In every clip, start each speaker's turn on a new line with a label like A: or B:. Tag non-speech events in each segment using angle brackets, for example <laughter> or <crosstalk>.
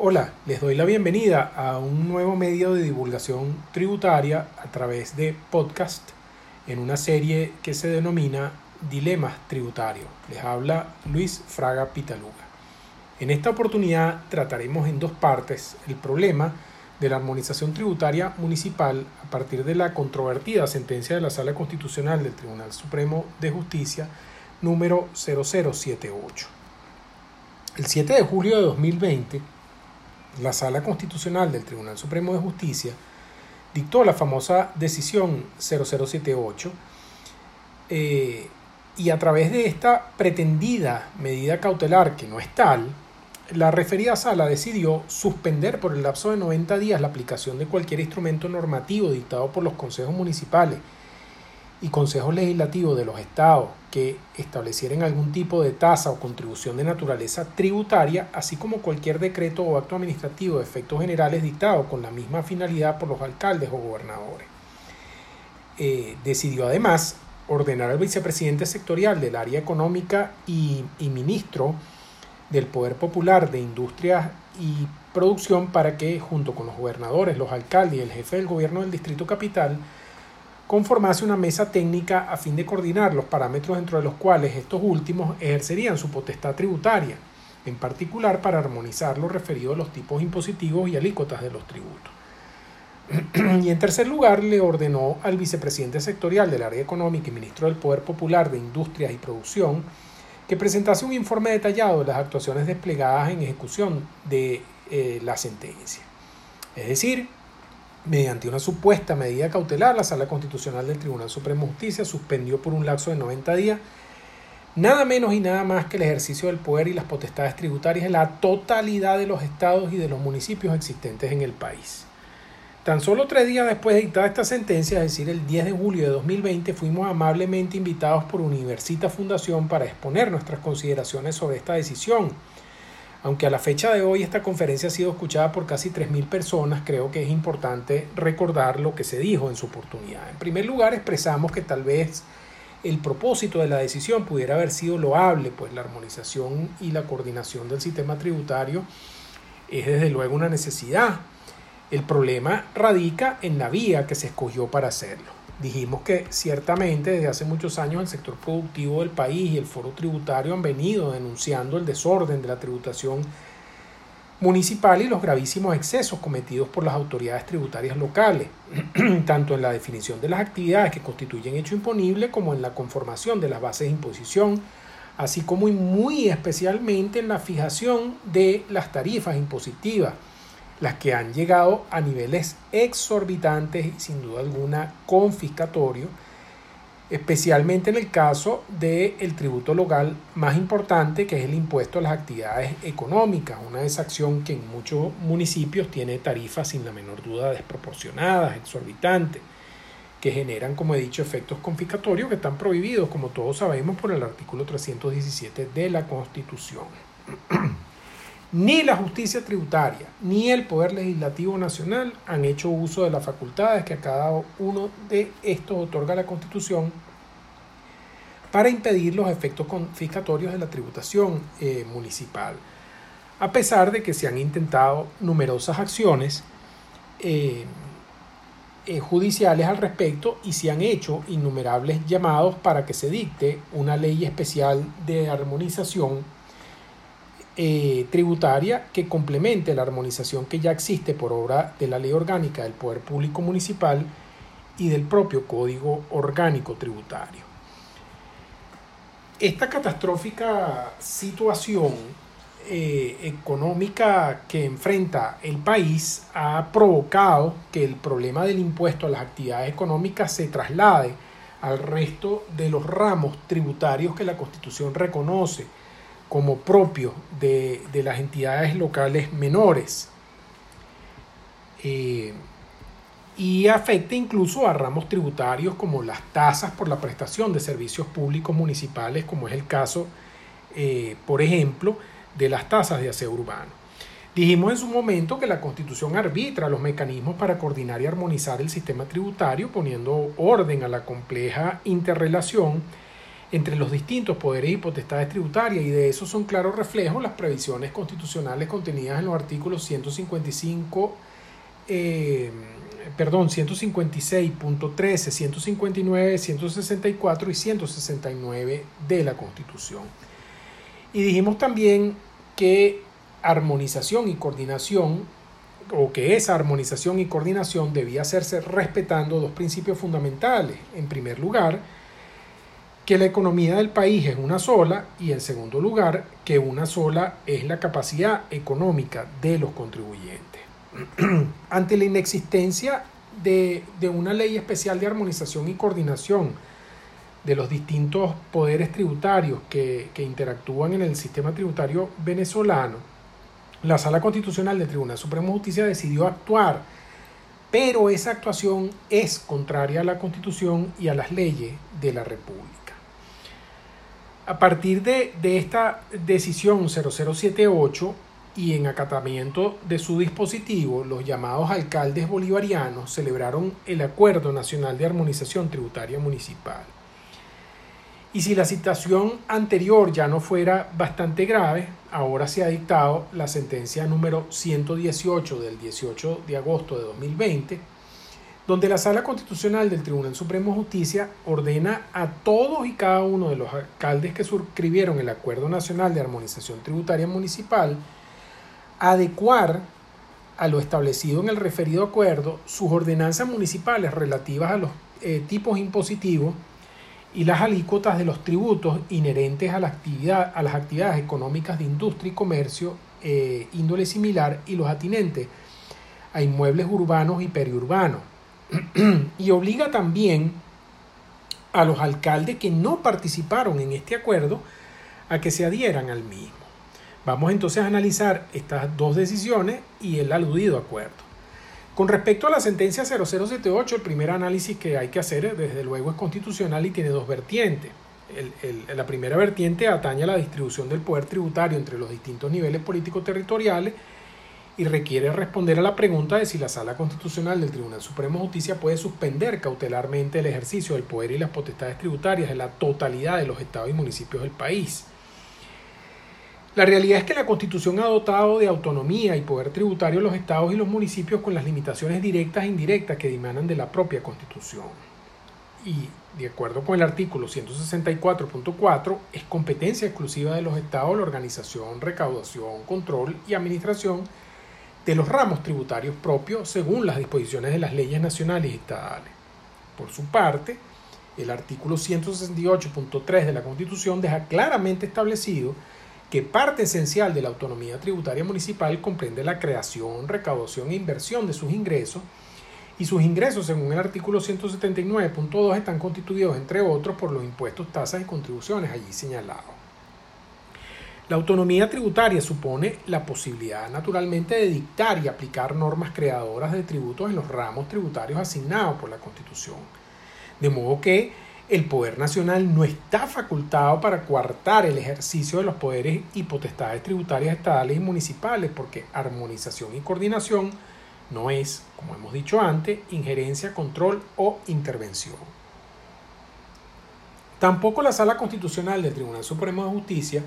A: Hola, les doy la bienvenida a un nuevo medio de divulgación tributaria a través de podcast en una serie que se denomina Dilemas Tributarios. Les habla Luis Fraga Pitaluga. En esta oportunidad trataremos en dos partes el problema de la armonización tributaria municipal a partir de la controvertida sentencia de la Sala Constitucional del Tribunal Supremo de Justicia número 0078. El 7 de julio de 2020, la Sala Constitucional del Tribunal Supremo de Justicia dictó la famosa decisión 0078 eh, y a través de esta pretendida medida cautelar que no es tal, la referida sala decidió suspender por el lapso de 90 días la aplicación de cualquier instrumento normativo dictado por los consejos municipales y consejos legislativos de los estados que establecieran algún tipo de tasa o contribución de naturaleza tributaria, así como cualquier decreto o acto administrativo de efectos generales dictado con la misma finalidad por los alcaldes o gobernadores. Eh, decidió además ordenar al vicepresidente sectorial del área económica y, y ministro del Poder Popular de Industrias y Producción para que, junto con los gobernadores, los alcaldes y el jefe del gobierno del Distrito Capital, conformase una mesa técnica a fin de coordinar los parámetros dentro de los cuales estos últimos ejercerían su potestad tributaria, en particular para armonizar lo referido a los tipos impositivos y alícuotas de los tributos. <clears throat> y en tercer lugar, le ordenó al vicepresidente sectorial del área económica y ministro del Poder Popular de Industrias y Producción que presentase un informe detallado de las actuaciones desplegadas en ejecución de eh, la sentencia. Es decir, mediante una supuesta medida cautelar, la Sala Constitucional del Tribunal Supremo de Justicia suspendió por un lapso de 90 días nada menos y nada más que el ejercicio del poder y las potestades tributarias en la totalidad de los estados y de los municipios existentes en el país. Tan solo tres días después de dictada esta sentencia, es decir, el 10 de julio de 2020, fuimos amablemente invitados por Universita Fundación para exponer nuestras consideraciones sobre esta decisión aunque a la fecha de hoy esta conferencia ha sido escuchada por casi 3.000 personas, creo que es importante recordar lo que se dijo en su oportunidad. En primer lugar, expresamos que tal vez el propósito de la decisión pudiera haber sido loable, pues la armonización y la coordinación del sistema tributario es desde luego una necesidad. El problema radica en la vía que se escogió para hacerlo. Dijimos que ciertamente desde hace muchos años el sector productivo del país y el foro tributario han venido denunciando el desorden de la tributación municipal y los gravísimos excesos cometidos por las autoridades tributarias locales, <clears throat> tanto en la definición de las actividades que constituyen hecho imponible como en la conformación de las bases de imposición, así como y muy especialmente en la fijación de las tarifas impositivas las que han llegado a niveles exorbitantes y sin duda alguna confiscatorio, especialmente en el caso del tributo local más importante, que es el impuesto a las actividades económicas, una exacción que en muchos municipios tiene tarifas sin la menor duda desproporcionadas, exorbitantes, que generan, como he dicho, efectos confiscatorios que están prohibidos, como todos sabemos, por el artículo 317 de la Constitución. <clears throat> Ni la justicia tributaria ni el Poder Legislativo Nacional han hecho uso de las facultades que a cada uno de estos otorga la Constitución para impedir los efectos confiscatorios de la tributación eh, municipal, a pesar de que se han intentado numerosas acciones eh, eh, judiciales al respecto y se han hecho innumerables llamados para que se dicte una ley especial de armonización eh, tributaria que complemente la armonización que ya existe por obra de la Ley Orgánica del Poder Público Municipal y del propio Código Orgánico Tributario. Esta catastrófica situación eh, económica que enfrenta el país ha provocado que el problema del impuesto a las actividades económicas se traslade al resto de los ramos tributarios que la Constitución reconoce como propio de, las entidades locales menores. Eh, y afecta incluso a ramos tributarios como las tasas por la prestación de servicios públicos municipales, como es el caso, eh, por ejemplo, de las tasas de aseo urbano. Dijimos en su momento que la Constitución arbitra los mecanismos para coordinar y armonizar el sistema tributario, poniendo orden a la compleja interrelación entre los distintos poderes y potestades tributarias y de eso son claros reflejos las previsiones constitucionales contenidas en los artículos 155, eh, perdón, 156.13, 159, 164 y 169 de la Constitución. Y dijimos también que armonización y coordinación, o que esa armonización y coordinación debía hacerse respetando dos principios fundamentales. En primer lugar, que la economía del país es una sola y en segundo lugar, que una sola es la capacidad económica de los contribuyentes. <clears throat> Ante la inexistencia de, una ley especial de armonización y coordinación de los distintos poderes tributarios que, que interactúan en el sistema tributario venezolano, la Sala Constitucional del Tribunal Supremo de Justicia decidió actuar, pero esa actuación es contraria a la Constitución y a las leyes de la República. A partir de, esta decisión 0078 y en acatamiento de su dispositivo, los llamados alcaldes bolivarianos celebraron el Acuerdo Nacional de Armonización Tributaria Municipal. Y si la situación anterior ya no fuera bastante grave, ahora se ha dictado la sentencia número 118 del 18 de agosto de 2020, donde la Sala Constitucional del Tribunal Supremo de Justicia ordena a todos y cada uno de los alcaldes que suscribieron el Acuerdo Nacional de Armonización Tributaria Municipal adecuar a lo establecido en el referido acuerdo sus ordenanzas municipales relativas a los eh, tipos impositivos y las alícuotas de los tributos inherentes a, las actividades económicas de industria y comercio eh, índole similar y los atinentes a inmuebles urbanos y periurbanos <clears throat> y obliga también a los alcaldes que no participaron en este acuerdo a que se adhieran al mismo. Vamos entonces a analizar estas dos decisiones y el aludido acuerdo. Con respecto a la sentencia 0078, el primer análisis que hay que hacer desde luego es constitucional y tiene dos vertientes. la primera vertiente atañe a la distribución del poder tributario entre los distintos niveles políticos territoriales y requiere responder a la pregunta de si la Sala Constitucional del Tribunal Supremo de Justicia puede suspender cautelarmente el ejercicio del poder y las potestades tributarias de la totalidad de los estados y municipios del país. La realidad es que la Constitución ha dotado de autonomía y poder tributario a los estados y los municipios con las limitaciones directas e indirectas que dimanan de la propia Constitución. Y de acuerdo con el artículo 164.4, es competencia exclusiva de los estados la organización, recaudación, control y administración de los ramos tributarios propios según las disposiciones de las leyes nacionales y estatales. Por su parte, el artículo 168.3 de la Constitución deja claramente establecido que parte esencial de la autonomía tributaria municipal comprende la creación, recaudación e inversión de sus ingresos, y sus ingresos, según el artículo 179.2, están constituidos, entre otros, por los impuestos, tasas y contribuciones allí señalados. La autonomía tributaria supone la posibilidad naturalmente de dictar y aplicar normas creadoras de tributos en los ramos tributarios asignados por la Constitución. De modo que el poder nacional no está facultado para coartar el ejercicio de los poderes y potestades tributarias estatales y municipales, porque armonización y coordinación no es, como hemos dicho antes, injerencia, control o intervención. Tampoco la Sala Constitucional del Tribunal Supremo de Justicia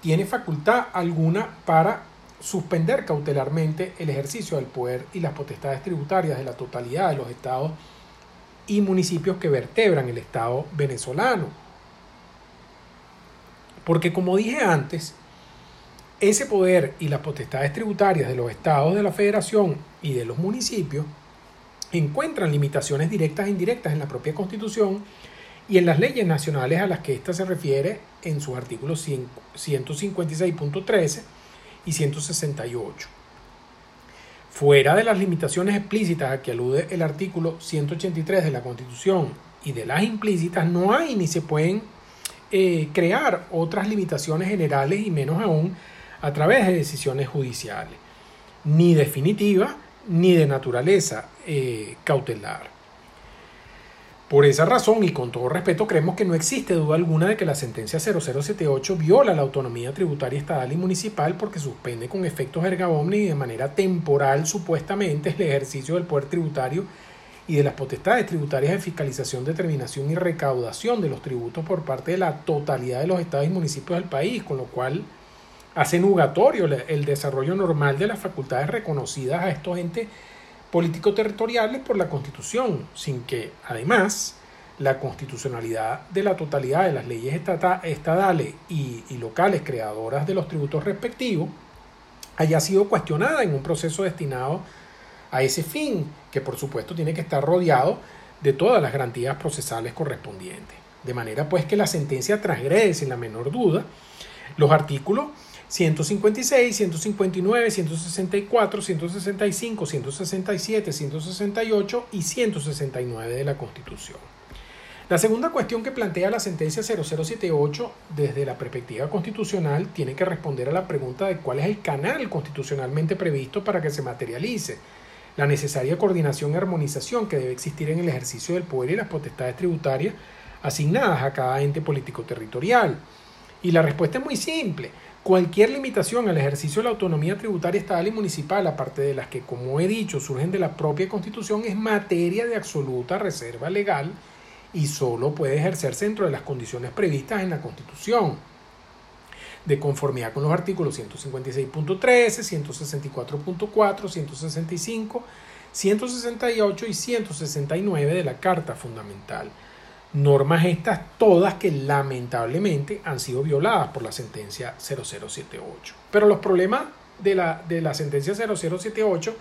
A: tiene facultad alguna para suspender cautelarmente el ejercicio del poder y las potestades tributarias de la totalidad de los estados y municipios que vertebran el Estado venezolano. Porque como dije antes, ese poder y las potestades tributarias de los estados de la federación y de los municipios encuentran limitaciones directas e indirectas en la propia constitución y en las leyes nacionales a las que ésta se refiere en sus artículos 156.13 y 168. Fuera de las limitaciones explícitas a que alude el artículo 183 de la Constitución y de las implícitas, no hay ni se pueden eh, crear otras limitaciones generales y menos aún a través de decisiones judiciales, ni definitivas ni de naturaleza eh, cautelar. Por esa razón y con todo respeto creemos que no existe duda alguna de que la sentencia 0078 viola la autonomía tributaria estatal y municipal porque suspende con efectos erga y de manera temporal supuestamente el ejercicio del poder tributario y de las potestades tributarias de fiscalización, determinación y recaudación de los tributos por parte de la totalidad de los estados y municipios del país, con lo cual hace nugatorio el desarrollo normal de las facultades reconocidas a estos entes político-territoriales por la Constitución, sin que, además, la constitucionalidad de la totalidad de las leyes estadales y, y, locales creadoras de los tributos respectivos haya sido cuestionada en un proceso destinado a ese fin, que por supuesto tiene que estar rodeado de todas las garantías procesales correspondientes. De manera pues que la sentencia transgrede sin la menor duda los artículos 156, 159, 164, 165, 167, 168 y 169 de la Constitución. La segunda cuestión que plantea la sentencia 0078 desde la perspectiva constitucional tiene que responder a la pregunta de cuál es el canal constitucionalmente previsto para que se materialice la necesaria coordinación y armonización que debe existir en el ejercicio del poder y las potestades tributarias asignadas a cada ente político territorial. Y la respuesta es muy simple. Cualquier limitación al ejercicio de la autonomía tributaria estatal y municipal, aparte de las que, como he dicho, surgen de la propia Constitución, es materia de absoluta reserva legal y solo puede ejercerse dentro de las condiciones previstas en la Constitución de conformidad con los artículos 156.13, 164.4, 165, 168 y 169 de la Carta Fundamental. Normas estas todas que lamentablemente han sido violadas por la sentencia 0078. Pero los problemas de la, de la sentencia 0078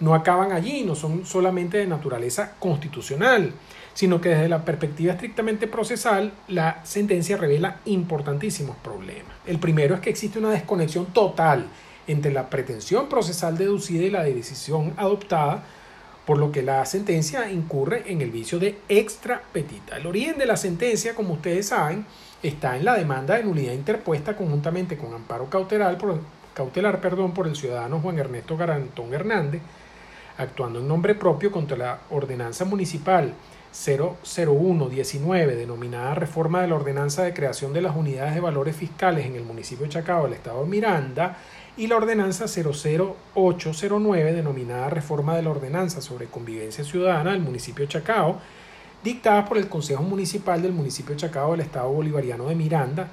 A: no acaban allí, no son solamente de naturaleza constitucional sino que desde la perspectiva estrictamente procesal, la sentencia revela importantísimos problemas. El primero es que existe una desconexión total entre la pretensión procesal deducida y la decisión adoptada, por lo que la sentencia incurre en el vicio de extra petita. El origen de la sentencia, como ustedes saben, está en la demanda de nulidad interpuesta conjuntamente con amparo cautelar por, cautelar, perdón, por el ciudadano Juan Ernesto Garantón Hernández, actuando en nombre propio contra la ordenanza municipal 00119, denominada Reforma de la Ordenanza de Creación de las Unidades de Valores Fiscales en el municipio de Chacao, el estado de Miranda, y la Ordenanza 00809, denominada Reforma de la Ordenanza sobre Convivencia Ciudadana del municipio de Chacao, dictadas por el Consejo Municipal del municipio de Chacao del estado bolivariano de Miranda,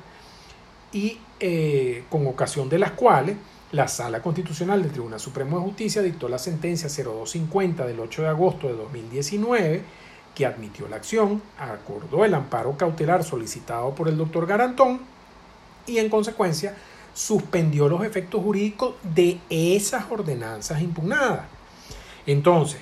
A: y eh, con ocasión de las cuales la Sala Constitucional del Tribunal Supremo de Justicia dictó la sentencia 0250 del 8 de agosto de 2019 que admitió la acción, acordó el amparo cautelar solicitado por el doctor Garantón y en consecuencia suspendió los efectos jurídicos de esas ordenanzas impugnadas. Entonces,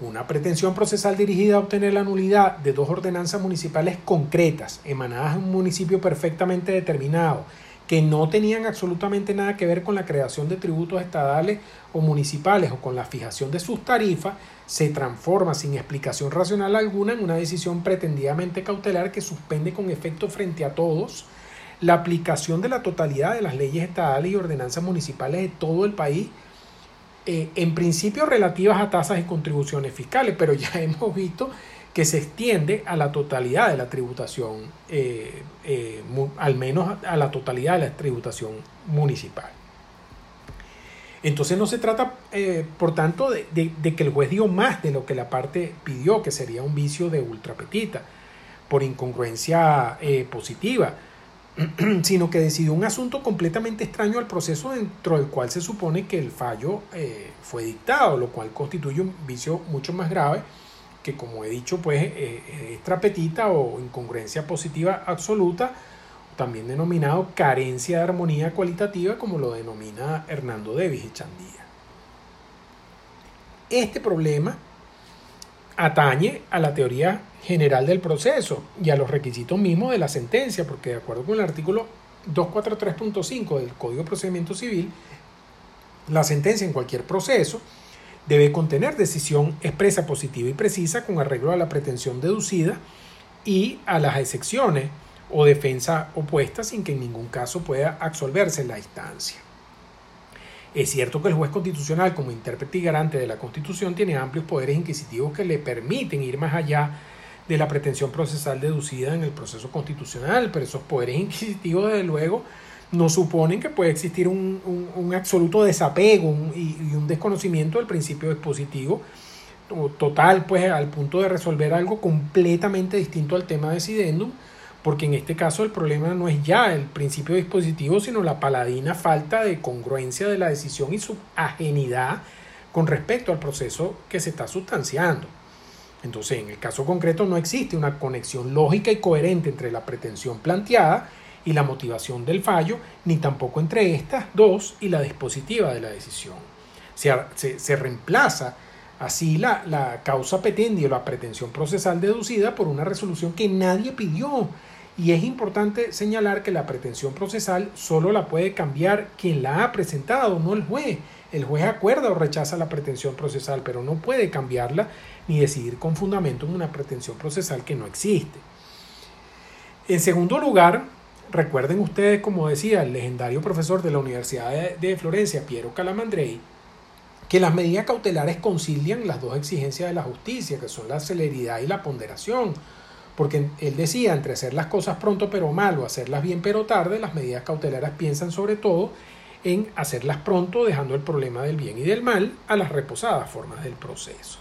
A: una pretensión procesal dirigida a obtener la nulidad de dos ordenanzas municipales concretas, emanadas de un municipio perfectamente determinado, que no tenían absolutamente nada que ver con la creación de tributos estadales o municipales o con la fijación de sus tarifas, se transforma sin explicación racional alguna en una decisión pretendidamente cautelar que suspende con efecto frente a todos la aplicación de la totalidad de las leyes estadales y ordenanzas municipales de todo el país, eh, en principio relativas a tasas y contribuciones fiscales, pero ya <laughs> hemos visto que se extiende a la totalidad de la tributación, eh, eh, al menos a la totalidad de la tributación municipal. Entonces no se trata, por tanto, de, que el juez dio más de lo que la parte pidió, que sería un vicio de ultrapetita, por incongruencia positiva, <clears throat> sino que decidió un asunto completamente extraño al proceso dentro del cual se supone que el fallo fue dictado, lo cual constituye un vicio mucho más grave que como he dicho, pues eh, eh, es trapetita o incongruencia positiva absoluta, también denominado carencia de armonía cualitativa, como lo denomina Hernando Davis Echandía. Este problema atañe a la teoría general del proceso y a los requisitos mismos de la sentencia, porque de acuerdo con el artículo 243.5 del Código de Procedimiento Civil, la sentencia en cualquier proceso debe contener decisión expresa, positiva y precisa con arreglo a la pretensión deducida y a las excepciones o defensa opuesta sin que en ningún caso pueda absolverse la instancia. Es cierto que el juez constitucional como intérprete y garante de la Constitución tiene amplios poderes inquisitivos que le permiten ir más allá de la pretensión procesal deducida en el proceso constitucional, pero esos poderes inquisitivos desde luego no suponen que puede existir un, absoluto desapego y, un desconocimiento del principio expositivo total, pues al punto de resolver algo completamente distinto al tema de decidendum, porque en este caso el problema no es ya el principio dispositivo, sino la paladina falta de congruencia de la decisión y su ajenidad con respecto al proceso que se está sustanciando. Entonces, en el caso concreto no existe una conexión lógica y coherente entre la pretensión planteada y la motivación del fallo, ni tampoco entre estas dos y la dispositiva de la decisión. Se, se, reemplaza así la, la causa petendi o la pretensión procesal deducida por una resolución que nadie pidió. Y es importante señalar que la pretensión procesal solo la puede cambiar quien la ha presentado, no el juez. El juez acuerda o rechaza la pretensión procesal, pero no puede cambiarla ni decidir con fundamento en una pretensión procesal que no existe. En segundo lugar, recuerden ustedes, como decía el legendario profesor de la Universidad de, Florencia, Piero Calamandrei, que las medidas cautelares concilian las dos exigencias de la justicia, que son la celeridad y la ponderación. Porque él decía, entre hacer las cosas pronto pero mal o hacerlas bien pero tarde, las medidas cautelares piensan sobre todo en hacerlas pronto, dejando el problema del bien y del mal a las reposadas formas del proceso.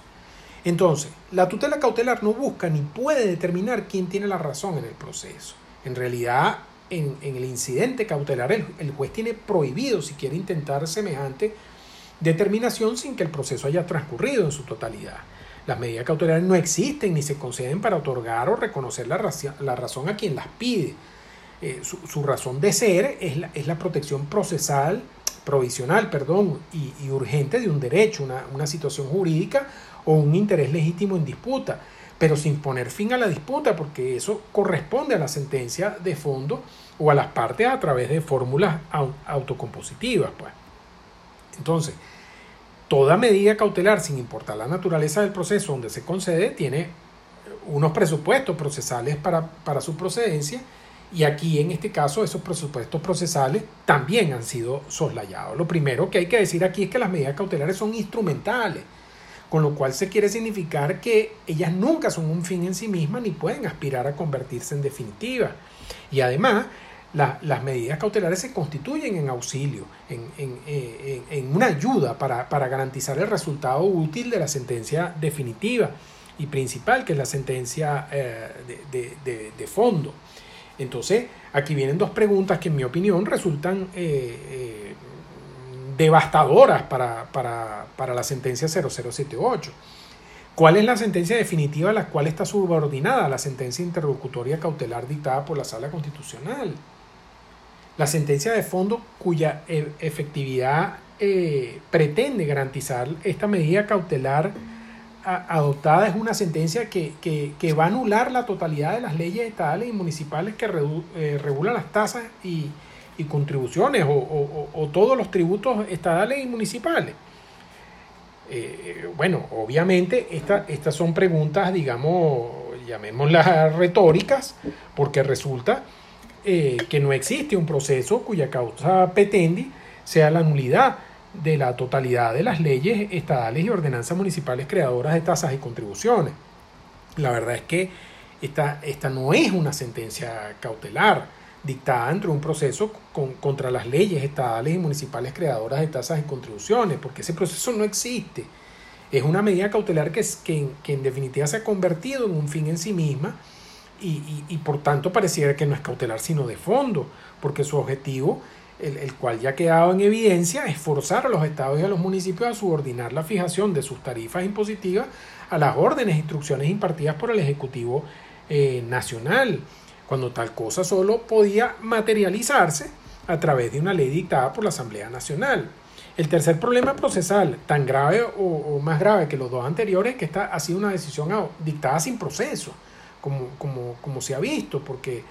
A: Entonces, la tutela cautelar no busca ni puede determinar quién tiene la razón en el proceso. En realidad, en, el incidente cautelar, el, juez tiene prohibido si quiere intentar semejante determinación sin que el proceso haya transcurrido en su totalidad. Las medidas cautelares no existen ni se conceden para otorgar o reconocer la, razón a quien las pide. Eh, su, razón de ser es la, es la protección procesal, provisional, perdón, y, urgente de un derecho, una, una situación jurídica o un interés legítimo en disputa, pero sin poner fin a la disputa, porque eso corresponde a la sentencia de fondo o a las partes a través de fórmulas autocompositivas. Pues. Entonces, toda medida cautelar, sin importar la naturaleza del proceso donde se concede, tiene unos presupuestos procesales para, para su procedencia y aquí en este caso esos presupuestos procesales también han sido soslayados. Lo primero que hay que decir aquí es que las medidas cautelares son instrumentales con lo cual se quiere significar que ellas nunca son un fin en sí mismas ni pueden aspirar a convertirse en definitivas. Y además, las medidas cautelares se constituyen en auxilio, en, una ayuda para, garantizar el resultado útil de la sentencia definitiva y principal, que es la sentencia eh, de, fondo. Entonces, aquí vienen dos preguntas que en mi opinión resultan eh, eh, devastadoras para, para, la sentencia 0078. ¿Cuál es la sentencia definitiva a la cual está subordinada la sentencia interlocutoria cautelar dictada por la Sala Constitucional? La sentencia de fondo cuya e, efectividad eh, pretende garantizar esta medida cautelar adoptada es una sentencia que, va a anular la totalidad de las leyes estatales y municipales que eh, regulan las tasas y, y contribuciones o, todos los tributos estatales y municipales. Eh, bueno, obviamente estas son preguntas, digamos, llamémoslas retóricas, porque resulta eh, que no existe un proceso cuya causa petendi sea la nulidad de la totalidad de las leyes estatales y ordenanzas municipales creadoras de tasas y contribuciones. La verdad es que esta, esta no es una sentencia cautelar dictada dentro de un proceso contra las leyes estatales y municipales creadoras de tasas y contribuciones, porque ese proceso no existe. Es una medida cautelar que, que, que en definitiva se ha convertido en un fin en sí misma y, y, por tanto pareciera que no es cautelar sino de fondo, porque su objetivo, el, cual ya ha quedado en evidencia, es forzar a los estados y a los municipios a subordinar la fijación de sus tarifas impositivas a las órdenes e instrucciones impartidas por el Ejecutivo eh, Nacional cuando tal cosa solo podía materializarse a través de una ley dictada por la Asamblea Nacional. El tercer problema procesal, tan grave o, más grave que los dos anteriores, es que esta ha sido una decisión dictada sin proceso, como, como, como se ha visto, porque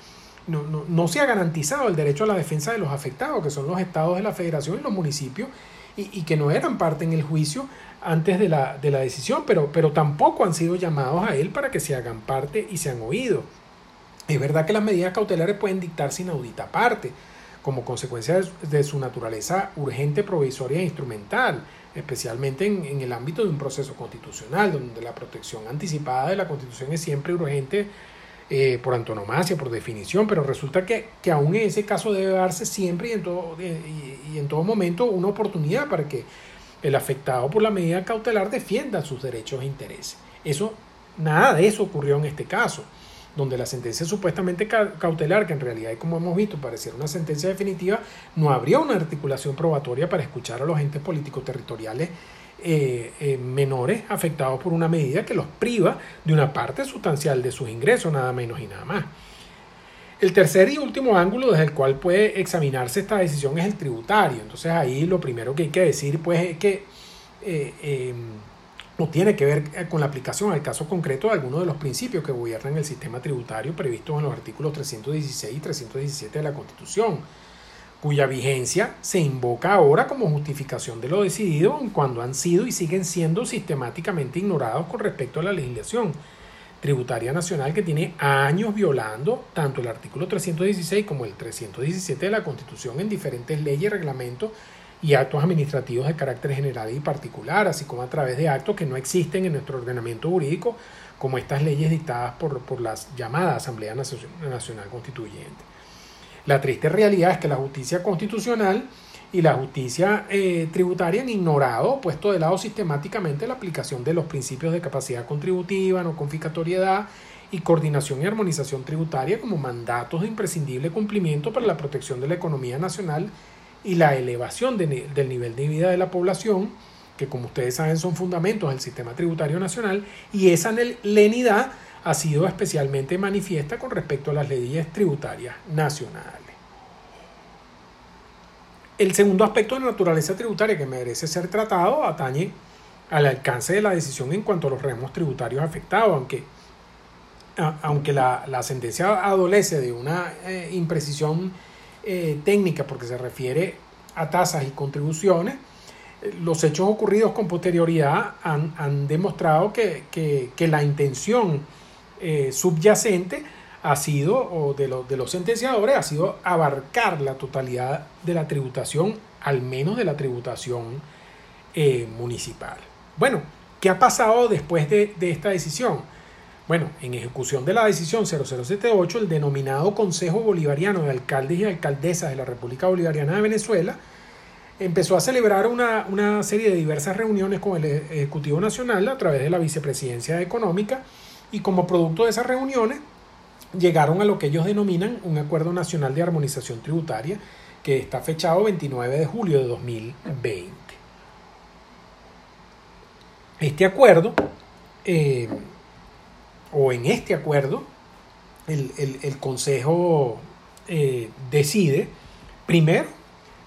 A: no, no, no, se ha garantizado el derecho a la defensa de los afectados, que son los estados de la federación y los municipios, y, y que no eran parte en el juicio antes de la, de la decisión, pero, pero tampoco han sido llamados a él para que se hagan parte y se han oído. Es verdad que las medidas cautelares pueden dictar sin audita aparte, como consecuencia de su, naturaleza urgente, provisoria e instrumental, especialmente en, el ámbito de un proceso constitucional, donde la protección anticipada de la Constitución es siempre urgente eh, por antonomasia, por definición, pero resulta que, que aún en ese caso debe darse siempre y en, todo, y, en todo momento una oportunidad para que el afectado por la medida cautelar defienda sus derechos e intereses. Eso, nada de eso ocurrió en este caso, donde la sentencia supuestamente cautelar, que en realidad, como hemos visto, pareciera una sentencia definitiva, no habría una articulación probatoria para escuchar a los entes políticos territoriales eh, eh, menores afectados por una medida que los priva de una parte sustancial de sus ingresos, nada menos y nada más. El tercer y último ángulo desde el cual puede examinarse esta decisión es el tributario. Entonces ahí lo primero que hay que decir pues es que eh, em, no tiene que ver con la aplicación al caso concreto de algunos de los principios que gobiernan el sistema tributario previstos en los artículos 316 y 317 de la Constitución cuya vigencia se invoca ahora como justificación de lo decidido cuando han sido y siguen siendo sistemáticamente ignorados con respecto a la legislación tributaria nacional que tiene años violando tanto el artículo 316 como el 317 de la Constitución en diferentes leyes, reglamentos y actos administrativos de carácter general y particular, así como a través de actos que no existen en nuestro ordenamiento jurídico, como estas leyes dictadas por, por la llamada Asamblea Nacional Constituyente. La triste realidad es que la justicia constitucional y la justicia eh, tributaria han ignorado, puesto de lado sistemáticamente la aplicación de los principios de capacidad contributiva, no confiscatoriedad y coordinación y armonización tributaria como mandatos de imprescindible cumplimiento para la protección de la economía nacional y la elevación del nivel de vida de la población, que como ustedes saben son fundamentos del sistema tributario nacional, y esa lenidad ha sido especialmente manifiesta con respecto a las leyes tributarias nacionales. El segundo aspecto de naturaleza tributaria que merece ser tratado atañe al alcance de la decisión en cuanto a los remos tributarios afectados, aunque, aunque la, sentencia adolece de una eh, imprecisión eh, técnica porque se refiere a tasas y contribuciones, los hechos ocurridos con posterioridad han, demostrado que, que la intención eh, subyacente ha sido, o de, de los sentenciadores, ha sido abarcar la totalidad de la tributación, al menos de la tributación eh, municipal. Bueno, ¿qué ha pasado después de, de, esta decisión? Bueno, en ejecución de la decisión 0078, el denominado Consejo Bolivariano de Alcaldes y Alcaldesas de la República Bolivariana de Venezuela empezó a celebrar una, una serie de diversas reuniones con el Ejecutivo Nacional a través de la Vicepresidencia Económica y como producto de esas reuniones llegaron a lo que ellos denominan un Acuerdo Nacional de Armonización Tributaria que está fechado 29 de julio de 2020. Este acuerdo, eh, o en este acuerdo, el, Consejo eh, decide, primero,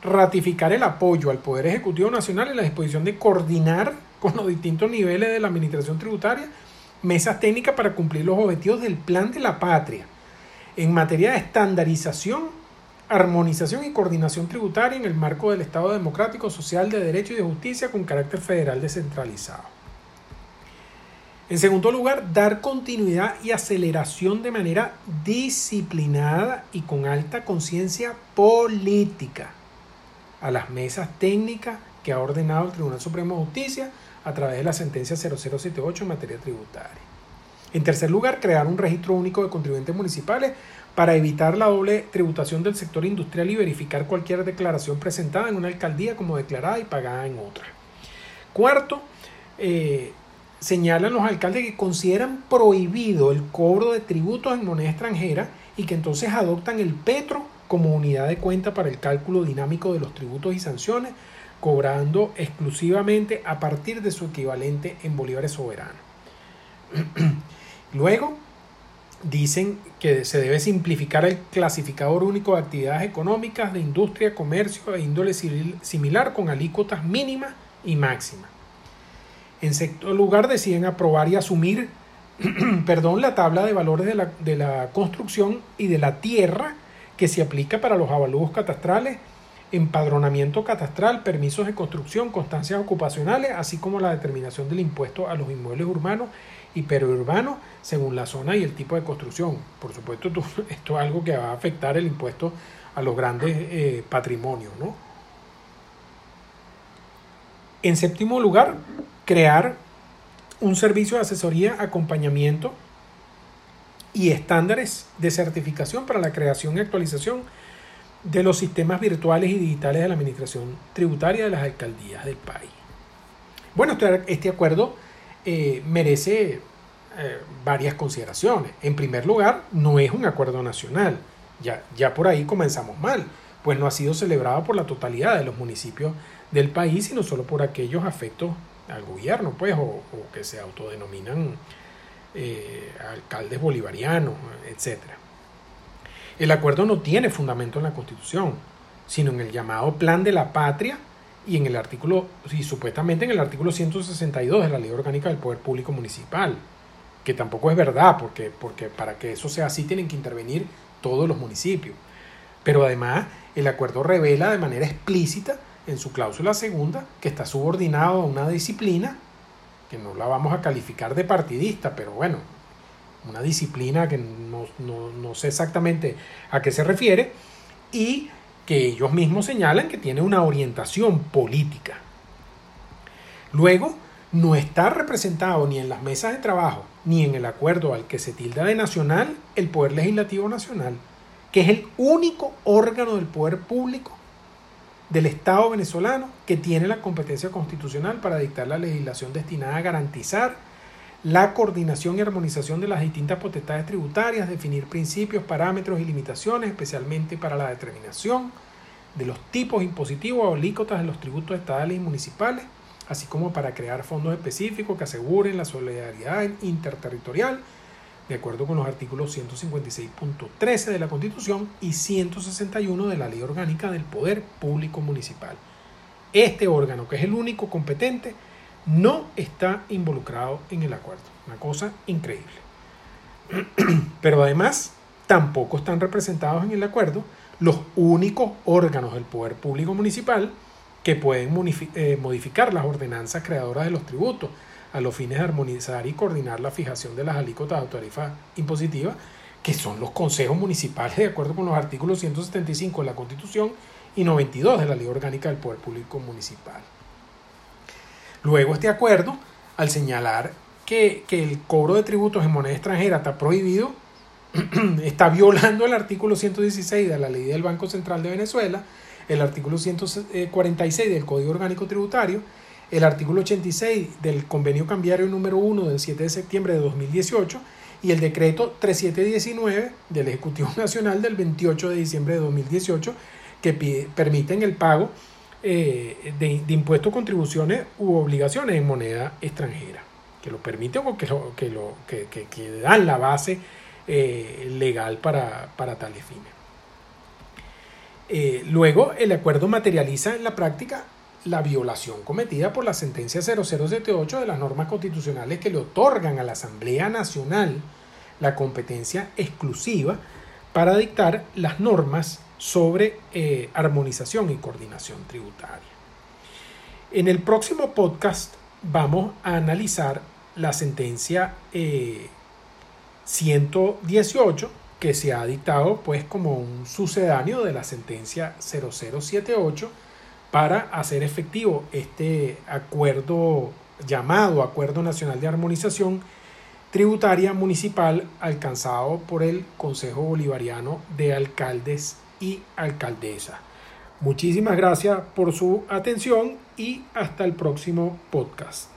A: ratificar el apoyo al Poder Ejecutivo Nacional en la disposición de coordinar con los distintos niveles de la Administración Tributaria mesas técnicas para cumplir los objetivos del Plan de la Patria en materia de estandarización, armonización y coordinación tributaria en el marco del Estado democrático, social, de derecho y de justicia con carácter federal descentralizado. En segundo lugar, dar continuidad y aceleración de manera disciplinada y con alta conciencia política a las mesas técnicas que ha ordenado el Tribunal Supremo de Justicia a través de la sentencia 0078 en materia tributaria. En tercer lugar, crear un registro único de contribuyentes municipales para evitar la doble tributación del sector industrial y verificar cualquier declaración presentada en una alcaldía como declarada y pagada en otra. Cuarto, eh, señalan los alcaldes que consideran prohibido el cobro de tributos en moneda extranjera y que entonces adoptan el petro como unidad de cuenta para el cálculo dinámico de los tributos y sanciones cobrando exclusivamente a partir de su equivalente en bolívares soberanos. <clears throat> Luego, dicen que se debe simplificar el clasificador único de actividades económicas de industria, comercio e índole similar con alícuotas mínimas y máximas. En sexto lugar, deciden aprobar y asumir <clears throat> perdón, la tabla de valores de la, de la construcción y de la tierra que se aplica para los avalúos catastrales empadronamiento catastral, permisos de construcción, constancias ocupacionales, así como la determinación del impuesto a los inmuebles urbanos y periurbanos según la zona y el tipo de construcción. Por supuesto, <laughs> esto, es algo que va a afectar el impuesto a los grandes eh, patrimonios. En séptimo lugar, crear un servicio de asesoría, acompañamiento y estándares de certificación para la creación y actualización de los sistemas virtuales y digitales de la administración tributaria de las alcaldías del país. Bueno, este, este acuerdo eh, merece eh, varias consideraciones. En primer lugar, no es un acuerdo nacional. Ya, ya por ahí comenzamos mal, pues no ha sido celebrado por la totalidad de los municipios del país, sino solo por aquellos afectos al gobierno, pues, o, que se autodenominan eh, alcaldes bolivarianos, etc. El acuerdo no tiene fundamento en la Constitución, sino en el llamado Plan de la Patria y en el artículo, y supuestamente en el artículo 162 de la Ley Orgánica del Poder Público Municipal que tampoco es verdad, porque, porque para que eso sea así tienen que intervenir todos los municipios. Pero además el acuerdo revela de manera explícita en su cláusula segunda que está subordinado a una disciplina, que no la vamos a calificar de partidista, pero bueno, una disciplina que no, no sé exactamente a qué se refiere, y que ellos mismos señalan que tiene una orientación política. Luego, no está representado ni en las mesas de trabajo ni en el acuerdo al que se tilda de nacional el Poder Legislativo Nacional, que es el único órgano del poder público del Estado venezolano que tiene la competencia constitucional para dictar la legislación destinada a garantizar la coordinación y armonización de las distintas potestades tributarias, definir principios, parámetros y limitaciones, especialmente para la determinación de los tipos impositivos o alícuotas de los tributos estatales y municipales, así como para crear fondos específicos que aseguren la solidaridad interterritorial, de acuerdo con los artículos 156.13 de la Constitución y 161 de la Ley Orgánica del Poder Público Municipal. Este órgano, que es el único competente, no está involucrado en el acuerdo. Una cosa increíble. <clears throat> Pero además, tampoco están representados en el acuerdo los únicos órganos del Poder Público Municipal que pueden eh, modificar las ordenanzas creadoras de los tributos a los fines de armonizar y coordinar la fijación de las alícuotas de tarifa impositiva, que son los consejos municipales de acuerdo con los artículos 175 de la Constitución y 92 de la Ley Orgánica del Poder Público Municipal. Luego este acuerdo, al señalar que, que el cobro de tributos en moneda extranjera está prohibido, <clears throat> está violando el artículo 116 de la Ley del Banco Central de Venezuela, el artículo 146 del Código Orgánico Tributario, el artículo 86 del Convenio Cambiario número 1 del 7 de septiembre de 2018 y el decreto 3719 del Ejecutivo Nacional del 28 de diciembre de 2018 que permiten el pago eh, de, impuestos, contribuciones u obligaciones en moneda extranjera, que lo permiten o que, lo, que, lo, que, dan la base eh, legal para, para tales fines. Eh, luego, el acuerdo materializa en la práctica la violación cometida por la sentencia 0078 de las normas constitucionales que le otorgan a la Asamblea Nacional la competencia exclusiva para dictar las normas sobre eh, armonización y coordinación tributaria. En el próximo podcast vamos a analizar la sentencia 118 eh, que se ha dictado pues como un sucedáneo de la sentencia 0078 para hacer efectivo este acuerdo llamado Acuerdo Nacional de Armonización Tributaria Municipal alcanzado por el Consejo Bolivariano de Alcaldes y Alcaldesas. Muchísimas gracias por su atención y hasta el próximo podcast.